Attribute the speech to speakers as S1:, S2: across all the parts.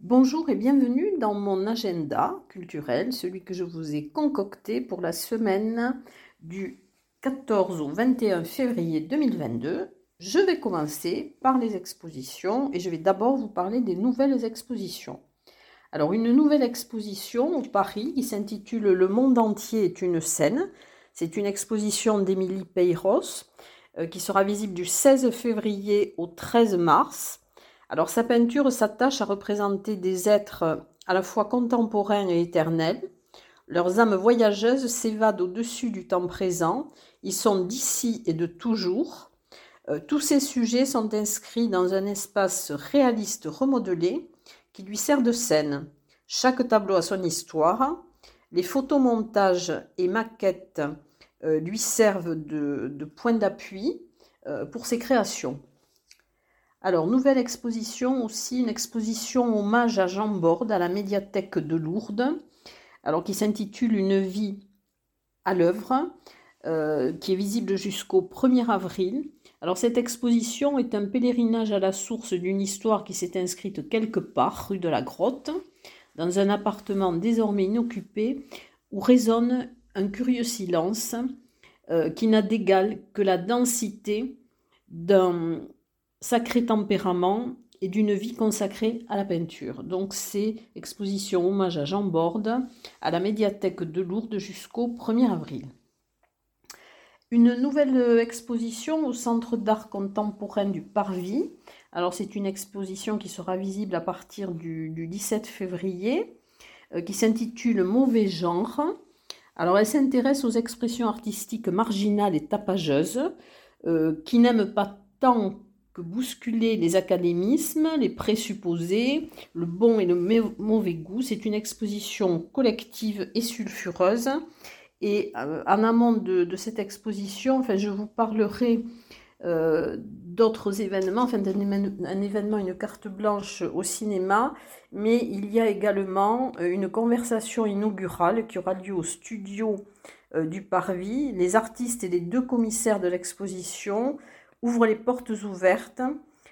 S1: Bonjour et bienvenue dans mon agenda culturel, celui que je vous ai concocté pour la semaine du 14 au 21 février 2022. Je vais commencer par les expositions et je vais d'abord vous parler des nouvelles expositions. Alors une nouvelle exposition au Paris qui s'intitule Le monde entier est une scène. C'est une exposition d'Émilie Peyros euh, qui sera visible du 16 février au 13 mars. Alors sa peinture s'attache à représenter des êtres à la fois contemporains et éternels. Leurs âmes voyageuses s'évadent au-dessus du temps présent. Ils sont d'ici et de toujours. Euh, tous ces sujets sont inscrits dans un espace réaliste remodelé qui lui sert de scène. Chaque tableau a son histoire. Les photomontages et maquettes euh, lui servent de, de point d'appui euh, pour ses créations. Alors, nouvelle exposition aussi, une exposition hommage à Jean Borde à la médiathèque de Lourdes, alors qui s'intitule Une vie à l'œuvre, euh, qui est visible jusqu'au 1er avril. Alors, cette exposition est un pèlerinage à la source d'une histoire qui s'est inscrite quelque part, rue de la Grotte, dans un appartement désormais inoccupé, où résonne un curieux silence euh, qui n'a d'égal que la densité d'un sacré tempérament et d'une vie consacrée à la peinture. Donc c'est exposition hommage à Jean Borde à la médiathèque de Lourdes jusqu'au 1er avril. Une nouvelle exposition au Centre d'art contemporain du Parvis. Alors c'est une exposition qui sera visible à partir du, 17 février, euh, qui s'intitule Mauvais genre. Alors elle s'intéresse aux expressions artistiques marginales et tapageuses, euh, qui n'aiment pas tant bousculer les académismes, les présupposés, le bon et le mauvais goût. C'est une exposition collective et sulfureuse. Et euh, en amont de, cette exposition, enfin, je vous parlerai euh, d'autres événements, enfin un événement, une carte blanche au cinéma, mais il y a également euh, une conversation inaugurale qui aura lieu au studio du Parvis. Les artistes et les deux commissaires de l'exposition ouvre les portes ouvertes,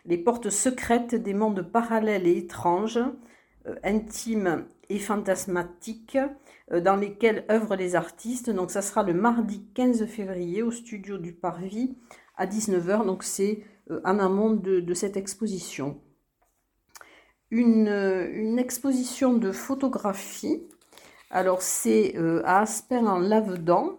S1: les portes secrètes des mondes parallèles et étranges, euh, intimes et fantasmatiques, euh, dans lesquels œuvrent les artistes. Donc ça sera le mardi 15 février au studio du Parvis à 19h. Donc c'est euh, en amont de, cette exposition. Une, une, exposition de photographie. Alors c'est à Aspen en Lavedan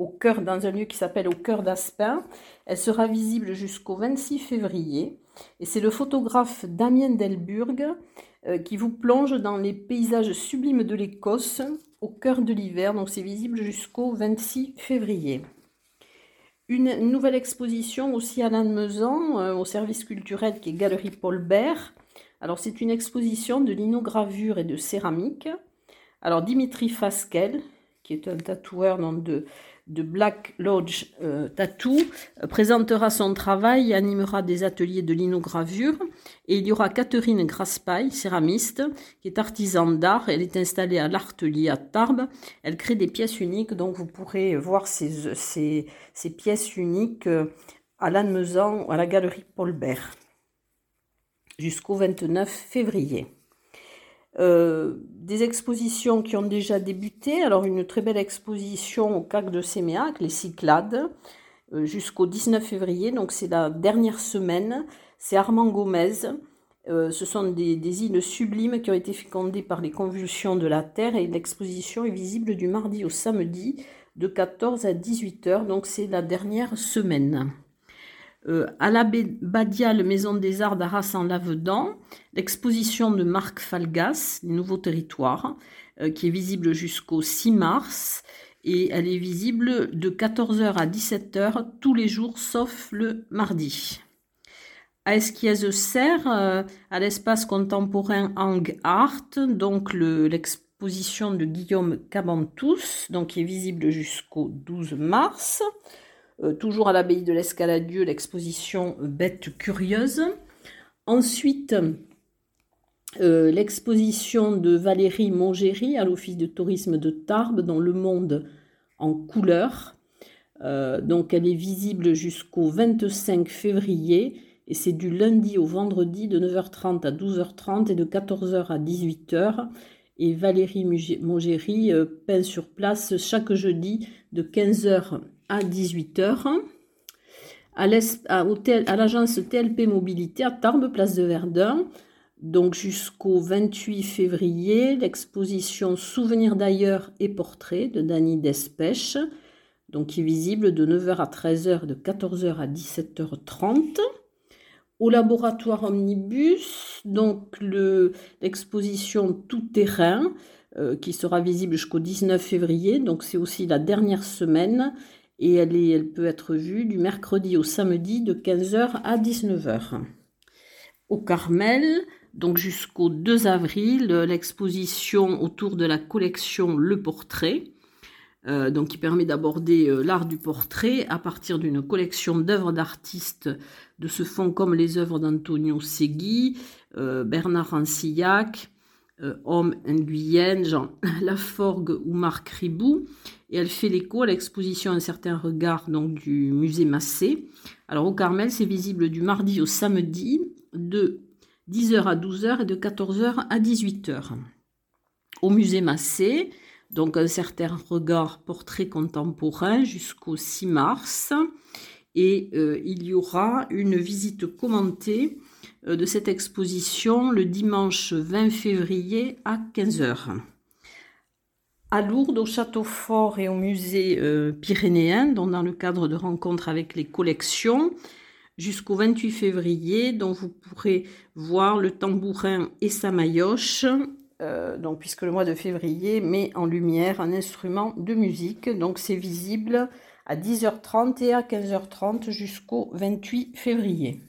S1: au cœur, dans un lieu qui s'appelle Au cœur d'Aspin. Elle sera visible jusqu'au 26 février. Et c'est le photographe Damien Delburg euh, qui vous plonge dans les paysages sublimes de l'Écosse au cœur de l'hiver. Donc c'est visible jusqu'au 26 février. Une nouvelle exposition aussi à Lannemezan, euh, au service culturel qui est Galerie Paul Bert. Alors c'est une exposition de linogravure et de céramique. Alors Dimitri Fasquel, qui est un tatoueur de, Black Lodge euh, Tattoo présentera son travail animera des ateliers de linogravure. Et il y aura Catherine Graspaille, céramiste, qui est artisan d'art. Elle est installée à l'Artelier à Tarbes. Elle crée des pièces uniques, donc vous pourrez voir ces, ces, pièces uniques euh, à Lannemezan, à la galerie Paul Bert, jusqu'au 29 février. Euh, des expositions qui ont déjà débuté. Alors une très belle exposition au CAC de Séméac, les Cyclades, euh, jusqu'au 19 février. Donc c'est la dernière semaine. C'est Armand Gomez. Euh, ce sont des, des, îles sublimes qui ont été fécondées par les convulsions de la Terre et l'exposition est visible du mardi au samedi de 14 à 18 heures. Donc c'est la dernière semaine. Euh, à la Badiale Maison des Arts d'Arras en Lavedan, l'exposition de Marc Falgas, Nouveaux Territoires, euh, qui est visible jusqu'au 6 mars. Et elle est visible de 14h à 17h tous les jours sauf le mardi. À Esquiez-Serre, euh, à l'espace contemporain Hang Art, donc l'exposition de Guillaume Cabantous, donc qui est visible jusqu'au 12 mars. Euh, toujours à l'abbaye de l'Escaladieu, l'exposition Bêtes curieuses. Ensuite, euh, l'exposition de Valérie Mongéry à l'Office de tourisme de Tarbes dans Le Monde en couleur. Euh, donc elle est visible jusqu'au 25 février et c'est du lundi au vendredi de 9h30 à 12h30 et de 14h à 18h. Et Valérie Mogéry euh, peint sur place chaque jeudi de 15h à 18h. À l'agence TLP Mobilité à Tarbes, place de Verdun, donc jusqu'au 28 février, l'exposition Souvenirs d'ailleurs et portraits de Dany Despèche, donc qui est visible de 9h à 13h, de 14h à 17h30. Au laboratoire Omnibus, donc l'exposition Tout terrain, euh, qui sera visible jusqu'au 19 février, donc c'est aussi la dernière semaine, et elle, peut être vue du mercredi au samedi de 15h à 19h. Au Carmel, donc jusqu'au 2 avril, l'exposition autour de la collection Le Portrait, euh, donc qui permet d'aborder euh, l'art du portrait à partir d'une collection d'œuvres d'artistes de ce fond comme les œuvres d'Antonio Segui, euh, Bernard Rancillac, Homme Nguyen, Jean Laforgue ou Marc Ribou. Et elle fait l'écho à l'exposition Un certain regard donc, du musée Massé. Alors au Carmel, c'est visible du mardi au samedi de 10h à 12h et de 14h à 18h. Au musée Massé, donc un certain regard portrait contemporain jusqu'au 6 mars. Et euh, il y aura une visite commentée euh, de cette exposition le dimanche 20 février à 15h. À Lourdes, au Château Fort et au musée euh, pyrénéen, dont dans le cadre de rencontres avec les collections, jusqu'au 28 février, dont vous pourrez voir le tambourin et sa maillotche, euh, donc, puisque le mois de février met en lumière un instrument de musique. Donc c'est visible à 10h30 et à 15h30 jusqu'au 28 février.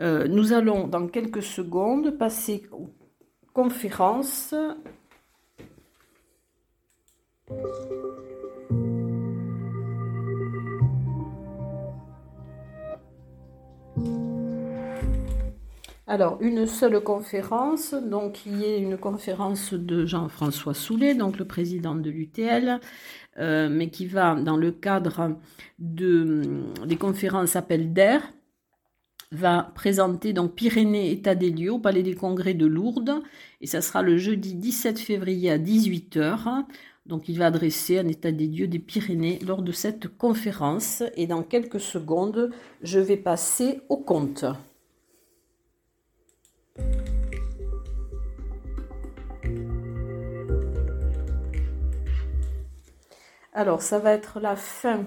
S1: Euh, nous allons dans quelques secondes passer aux conférences. Alors, une seule conférence, donc qui est une conférence de Jean-François Soulet, donc le président de l'UTL, euh, mais qui va dans le cadre de, des conférences Appel d'air, va présenter donc Pyrénées état des lieux au Palais des Congrès de Lourdes, et ça sera le jeudi 17 février à 18h. Donc il va adresser un état des lieux des Pyrénées lors de cette conférence, et dans quelques secondes, je vais passer au compte. Alors, ça va être la fin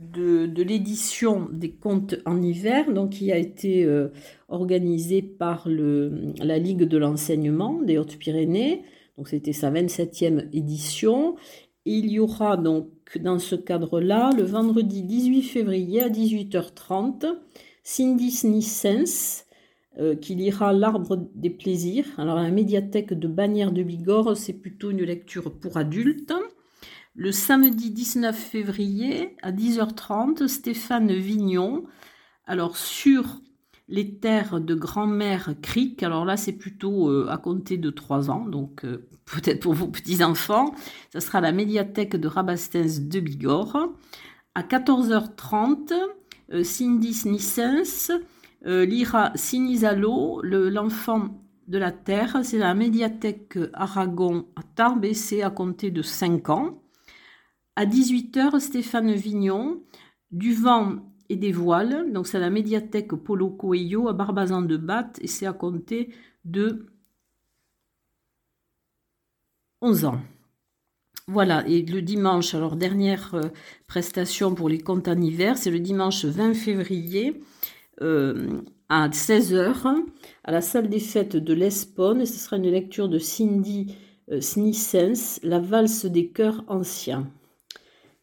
S1: de, l'édition des contes en hiver, qui a été euh, organisée par la Ligue de l'enseignement des Hautes-Pyrénées. Donc, c'était sa 27e édition. il y aura donc dans ce cadre-là, le vendredi 18 février à 18h30, Cindy Nissens, euh, qui lira L'arbre des plaisirs. Alors, la médiathèque de Bagnères de Bigorre, c'est plutôt une lecture pour adultes. Le samedi 19 février à 10h30, Stéphane Vignon, alors sur les terres de grand-mère Cric, alors là c'est plutôt euh, à compter de 3 ans, donc euh, peut-être pour vos petits-enfants, ça sera la médiathèque de Rabastens de Bigorre. À 14h30, euh, Cindy Snissens lira Sinizalo, l'enfant de la terre, c'est la médiathèque Aragon à Tarbes, c'est à compter de 5 ans. À 18h, Stéphane Vignon, Du vent et des voiles. Donc, c'est la médiathèque Polo Coelho à Barbazan de Batte et c'est à compter de 11 ans. Voilà, et le dimanche, alors dernière euh, prestation pour les comptes en c'est le dimanche 20 février euh, à 16h à la salle des fêtes de l'Espone. Ce sera une lecture de Cindy euh, Snissens, La valse des chœurs anciens.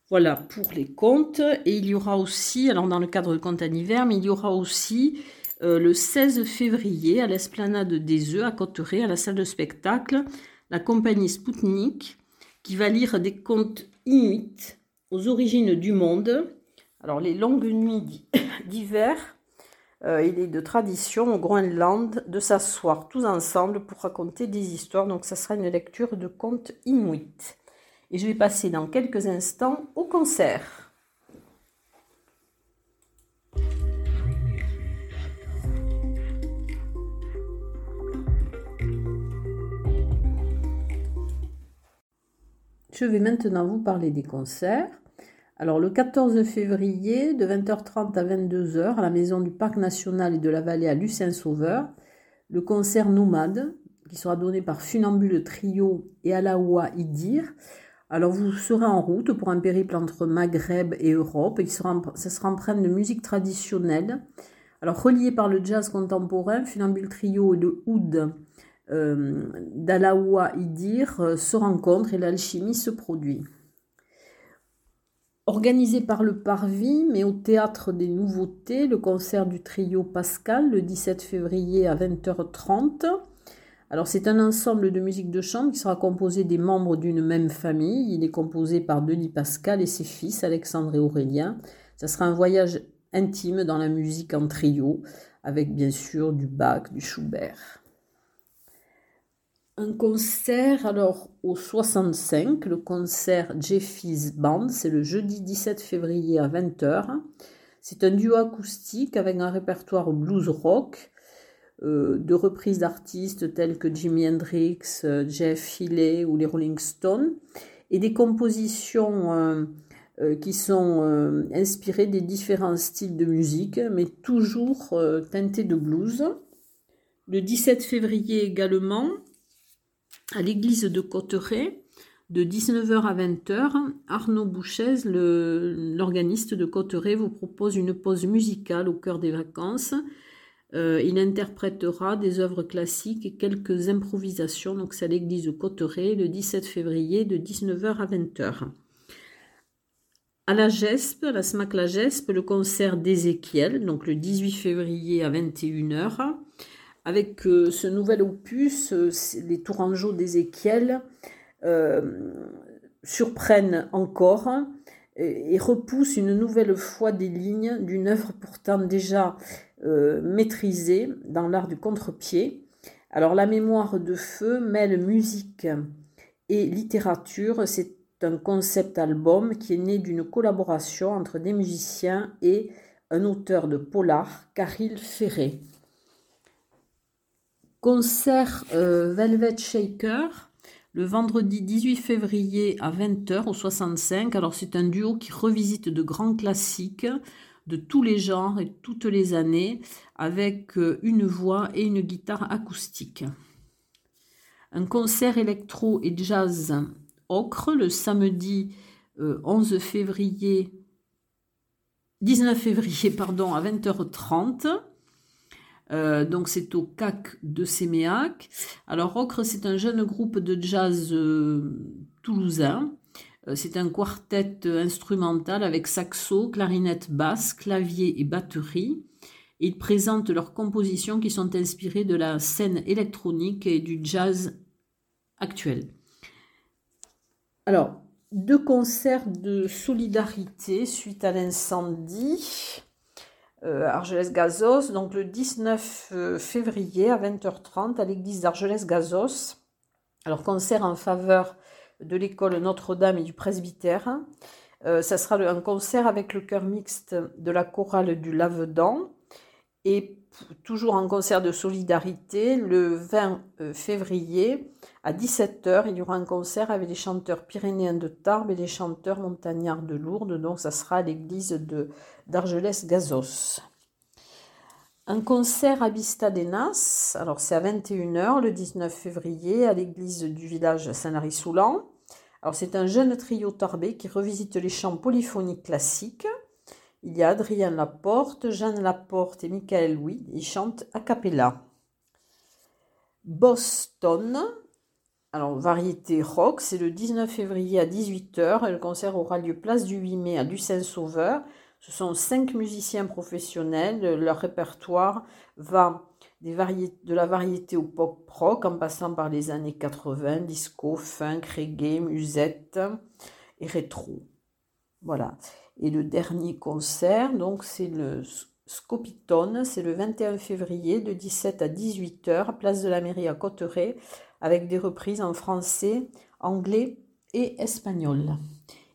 S1: Voilà pour les contes. Et il y aura aussi, alors dans le cadre de en hiver, mais il y aura aussi euh, le 16 février à l'esplanade des œufs à Cotteret, à la salle de spectacle, la compagnie Spoutnik qui va lire des contes inuits aux origines du monde. Alors les longues nuits d'hiver, euh, il est de tradition au Groenland de s'asseoir tous ensemble pour raconter des histoires. Donc ça sera une lecture de contes inuits. Et je vais passer dans quelques instants au concert. Je vais maintenant vous parler des concerts. Alors le 14 février, de 20h30 à 22h, à la Maison du Parc National et de la Vallée à Lucin-Sauveur, le concert Nomade, qui sera donné par Funambule Trio et Alaoua Idir, alors vous serez en route pour un périple entre Maghreb et Europe. Il sera, ça sera empreint de musique traditionnelle. Alors relié par le jazz contemporain, Funambule Trio le oud euh, d'Alaoua Idir euh, se rencontrent et l'alchimie se produit. Organisé par le Parvis, mais au Théâtre des Nouveautés, le concert du trio Pascal le 17 février à 20h30. Alors c'est un ensemble de musique de chambre qui sera composé des membres d'une même famille. Il est composé par Denis Pascal et ses fils, Alexandre et Aurélien. Ça sera un voyage intime dans la musique en trio, avec bien sûr du Bach, du Schubert un concert, alors au 65, le concert Jeffy's Band, c'est le jeudi 17 février à 20h. C'est un duo acoustique avec un répertoire blues rock, de reprises d'artistes tels que Jimi Hendrix, euh, Jeff Healey ou les Rolling Stones, et des compositions euh, qui sont inspirées des différents styles de musique, mais toujours teintées de blues. Le 17 février également, à l'église de Cotteret, de 19h à 20h, Arnaud Bouchez, l'organiste de Cotteret, vous propose une pause musicale au cœur des vacances. Euh, il interprétera des œuvres classiques et quelques improvisations. Donc c'est à l'église de Cotteret le 17 février de 19h à 20h. À la GESP, la SMAC La GESP, le concert d'Ézéchiel, donc le 18 février à 21h avec euh, ce nouvel opus, euh, les Tourangeaux d'Ézéchiel surprennent encore et, repoussent une nouvelle fois des lignes d'une œuvre pourtant déjà maîtrisée dans l'art du contre-pied. Alors la mémoire de feu mêle musique et littérature, c'est un concept album qui est né d'une collaboration entre des musiciens et un auteur de polar, Caril Ferré. Concert euh, Velvet Shaker le vendredi 18 février à 20h au 65. Alors c'est un duo qui revisite de grands classiques de tous les genres et toutes les années avec euh, une voix et une guitare acoustique. Un concert électro et jazz ocre le samedi 11 euh, février 19 février pardon à 20h30 euh, donc c'est au CAC de Séméac. Alors Ocre, c'est un jeune groupe de jazz toulousain. Euh, c'est un quartet instrumental avec saxo, clarinette basse, clavier et batterie. Ils présentent leurs compositions qui sont inspirées de la scène électronique et du jazz actuel. Alors, deux concerts de solidarité suite à l'incendie. Euh, Argelès-Gazos, donc le 19 euh, février à 20h30 à l'église d'Argelès-Gazos. Alors concert en faveur de l'école Notre-Dame et du presbytère. Euh, ça sera un concert avec le chœur mixte de la chorale du Lavedan. Et toujours en concert de solidarité, le 20 février à 17h, il y aura un concert avec les chanteurs pyrénéens de Tarbes et les chanteurs montagnards de Lourdes. Donc ça sera à l'église d'Argelès-Gazos. Un concert à Nas, alors c'est à 21h le 19 février à l'église du village Saint-Lary-Soulan. Alors c'est un jeune trio tarbé qui revisite les chants polyphoniques classiques. Il y a Adrien Laporte, Jeanne Laporte et Michael Louis. Ils chantent a cappella. Boston, alors variété rock, c'est le 19 février à 18h et le concert aura lieu place du 8 mai à Lucin-Sauveur. Ce sont cinq musiciens professionnels. Leur répertoire va des de la variété au pop rock en passant par les années 80, disco, funk, reggae, musette et rétro. Voilà. Et le dernier concert, donc c'est le Scopitone, c'est le 21 février de 17 à 18h, place de la mairie à Cotteret, avec des reprises en français, anglais et espagnol.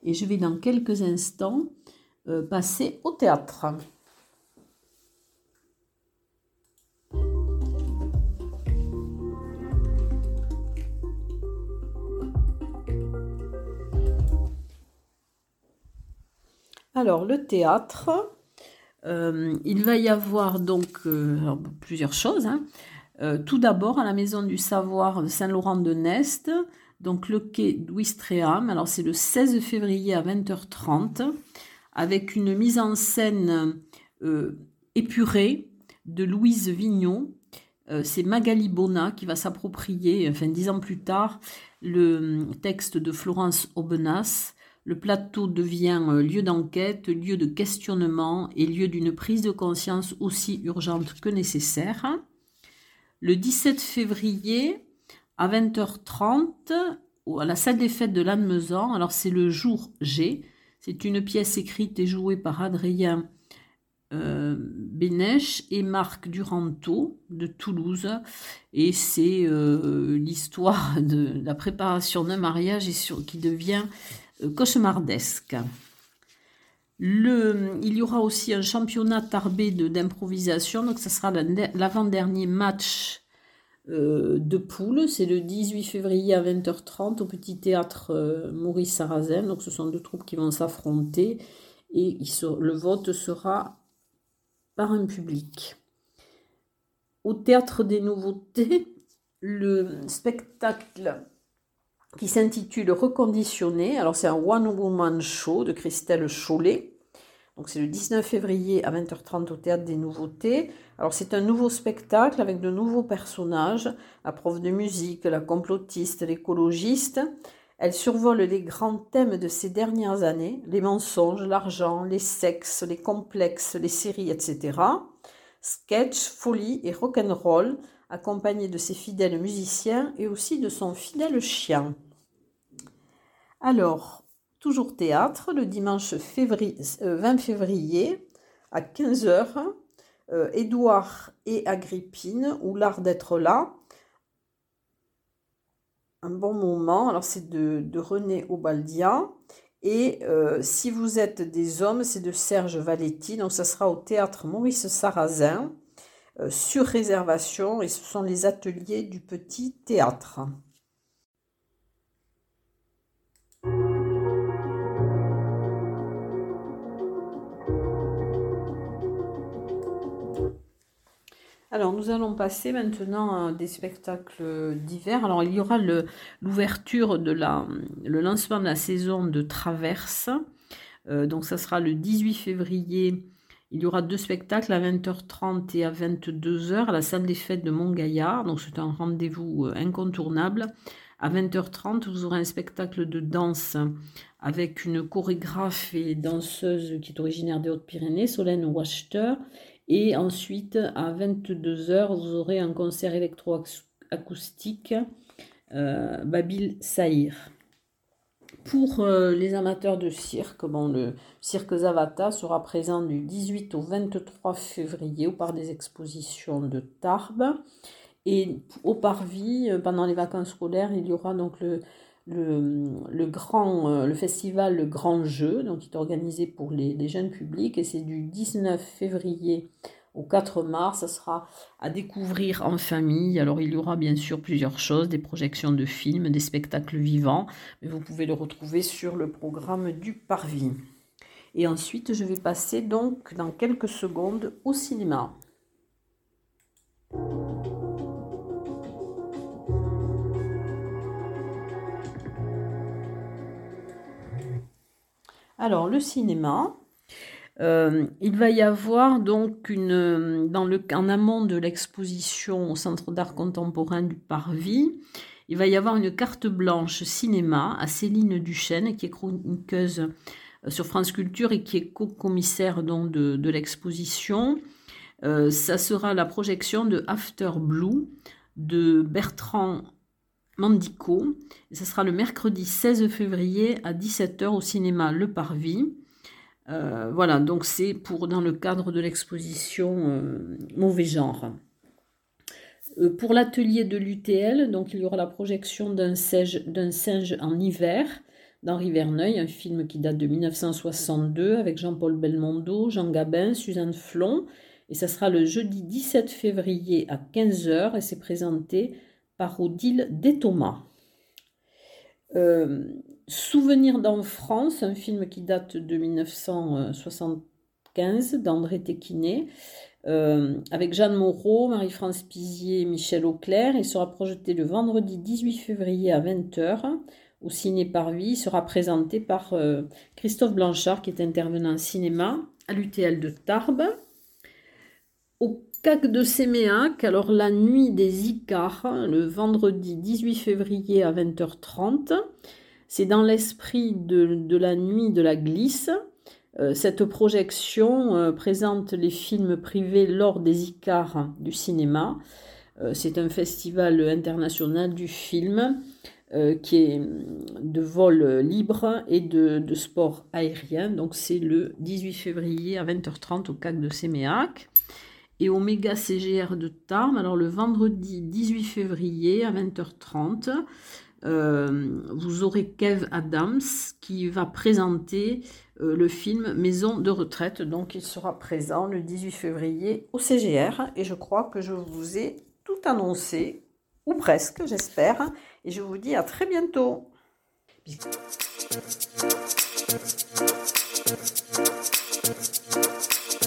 S1: Et je vais dans quelques instants passer au théâtre. Alors, le théâtre, euh, il va y avoir donc euh, plusieurs choses. Hein. Euh, tout d'abord, à la Maison du Savoir de Saint-Laurent-de-Nest, donc le quai d'Ouistreham. Alors, c'est le 16 février à 20h30, avec une mise en scène épurée de Louise Vignon. c'est Magali Bona qui va s'approprier, enfin dix ans plus tard, le texte de Florence Aubenas le plateau devient euh, lieu d'enquête, lieu de questionnement et lieu d'une prise de conscience aussi urgente que nécessaire. Le 17 février à 20h30 à la salle des fêtes de Lannemezan, alors c'est le jour G, c'est une pièce écrite et jouée par Adrien euh, Bénèche et Marc Duranto de Toulouse. Et c'est euh, l'histoire de la préparation d'un mariage et qui devient euh, cauchemardesque. Le, il y aura aussi un championnat tarbé d'improvisation, donc ce sera l'avant-dernier match euh, de poule. C'est le 18 février à 20h30 au petit théâtre euh, Maurice Sarrazin. Donc ce sont deux troupes qui vont s'affronter et le vote sera par un public. Au théâtre des nouveautés, le spectacle qui s'intitule Reconditionné. Alors, c'est un one-woman show de Christelle Chollet. Donc, c'est le 19 février à 20h30 au Théâtre des Nouveautés. Alors, c'est un nouveau spectacle avec de nouveaux personnages, la prof de musique, la complotiste, l'écologiste. Elle survole les grands thèmes de ces dernières années, les mensonges, l'argent, les sexes, les complexes, les séries, etc. Sketch, folie et rock'n'roll accompagné de ses fidèles musiciens et aussi de son fidèle chien. Alors, toujours théâtre, le dimanche 20 euh, février à 15h, euh, Édouard et Agrippine, ou l'art d'être là. Un bon moment, alors c'est de, René Obaldia. Et euh, si vous êtes des hommes, c'est de Serge Valetti. Donc ça sera au théâtre Maurice Sarrazin. Sur réservation et ce sont les ateliers du petit théâtre. Alors nous allons passer maintenant à des spectacles d'hiver. Alors il y aura l'ouverture de la, le lancement de la saison de Traverse. Euh, donc ça sera le 18 février il y aura deux spectacles à 20h30 et à 22h à la salle des fêtes de Montgaillard. Donc c'est un rendez-vous euh, incontournable. À 20h30, vous aurez un spectacle de danse avec une chorégraphe et danseuse qui est originaire des Hautes-Pyrénées, Solène Wachter. Et ensuite, à 22h, vous aurez un concert électroacoustique, euh, Babil Saïr. Pour euh, les amateurs de cirque, bon, le cirque Zavata sera présent du 18 au 23 février au parc des expositions de Tarbes. Et au Parvis, euh, pendant les vacances scolaires, il y aura donc le, le, grand, euh, le festival Le Grand Jeu, donc qui est organisé pour les, jeunes publics. Et c'est du 19 février au 4 mars, ça sera à découvrir en famille. Alors il y aura bien sûr plusieurs choses, des projections de films, des spectacles vivants, mais vous pouvez le retrouver sur le programme du Parvis. Et ensuite, je vais passer donc dans quelques secondes au cinéma. Alors, le cinéma, euh, il va y avoir donc une, dans le, en amont de l'exposition au Centre d'art contemporain du Parvis, il va y avoir une carte blanche cinéma à Céline Duchesne, qui est chroniqueuse euh, sur France Culture et qui est co-commissaire de, l'exposition. Euh, ça sera la projection de After Blue de Bertrand Mandico. Ça sera le mercredi 16 février à 17h au cinéma Le Parvis. Euh, voilà, donc c'est pour dans le cadre de l'exposition euh, Mauvais genre. Euh, pour l'atelier de l'UTL, donc il y aura la projection d'un singe, singe, en hiver d'Henri Verneuil, un film qui date de 1962 avec Jean-Paul Belmondo, Jean Gabin, Suzanne Flon. Et ça sera le jeudi 17 février à 15h et c'est présenté par Odile Déthomas. Souvenir d'enfance, un film qui date de 1975 d'André Téquinet, euh, avec Jeanne Moreau, Marie-France Pizier Michel Auclair. Il sera projeté le vendredi 18 février à 20h au Ciné Parvis. Il sera présenté par euh, Christophe Blanchard, qui est intervenant cinéma à l'UTL de Tarbes. CAC de Séméac, alors la nuit des Icars, le vendredi 18 février à 20h30. C'est dans l'esprit de, la nuit de la glisse. Euh, cette projection euh, présente les films privés lors des Icars du cinéma. Euh, c'est un festival international du film qui est de vol libre et de, de sport aérien. Donc c'est le 18 février à 20h30 au CAC de Séméac et au méga CGR de Tarn. Alors le vendredi 18 février à 20h30, euh, vous aurez Kev Adams qui va présenter euh, le film Maison de retraite. Donc il sera présent le 18 février au CGR et je crois que je vous ai tout annoncé, ou presque j'espère. Et je vous dis à très bientôt.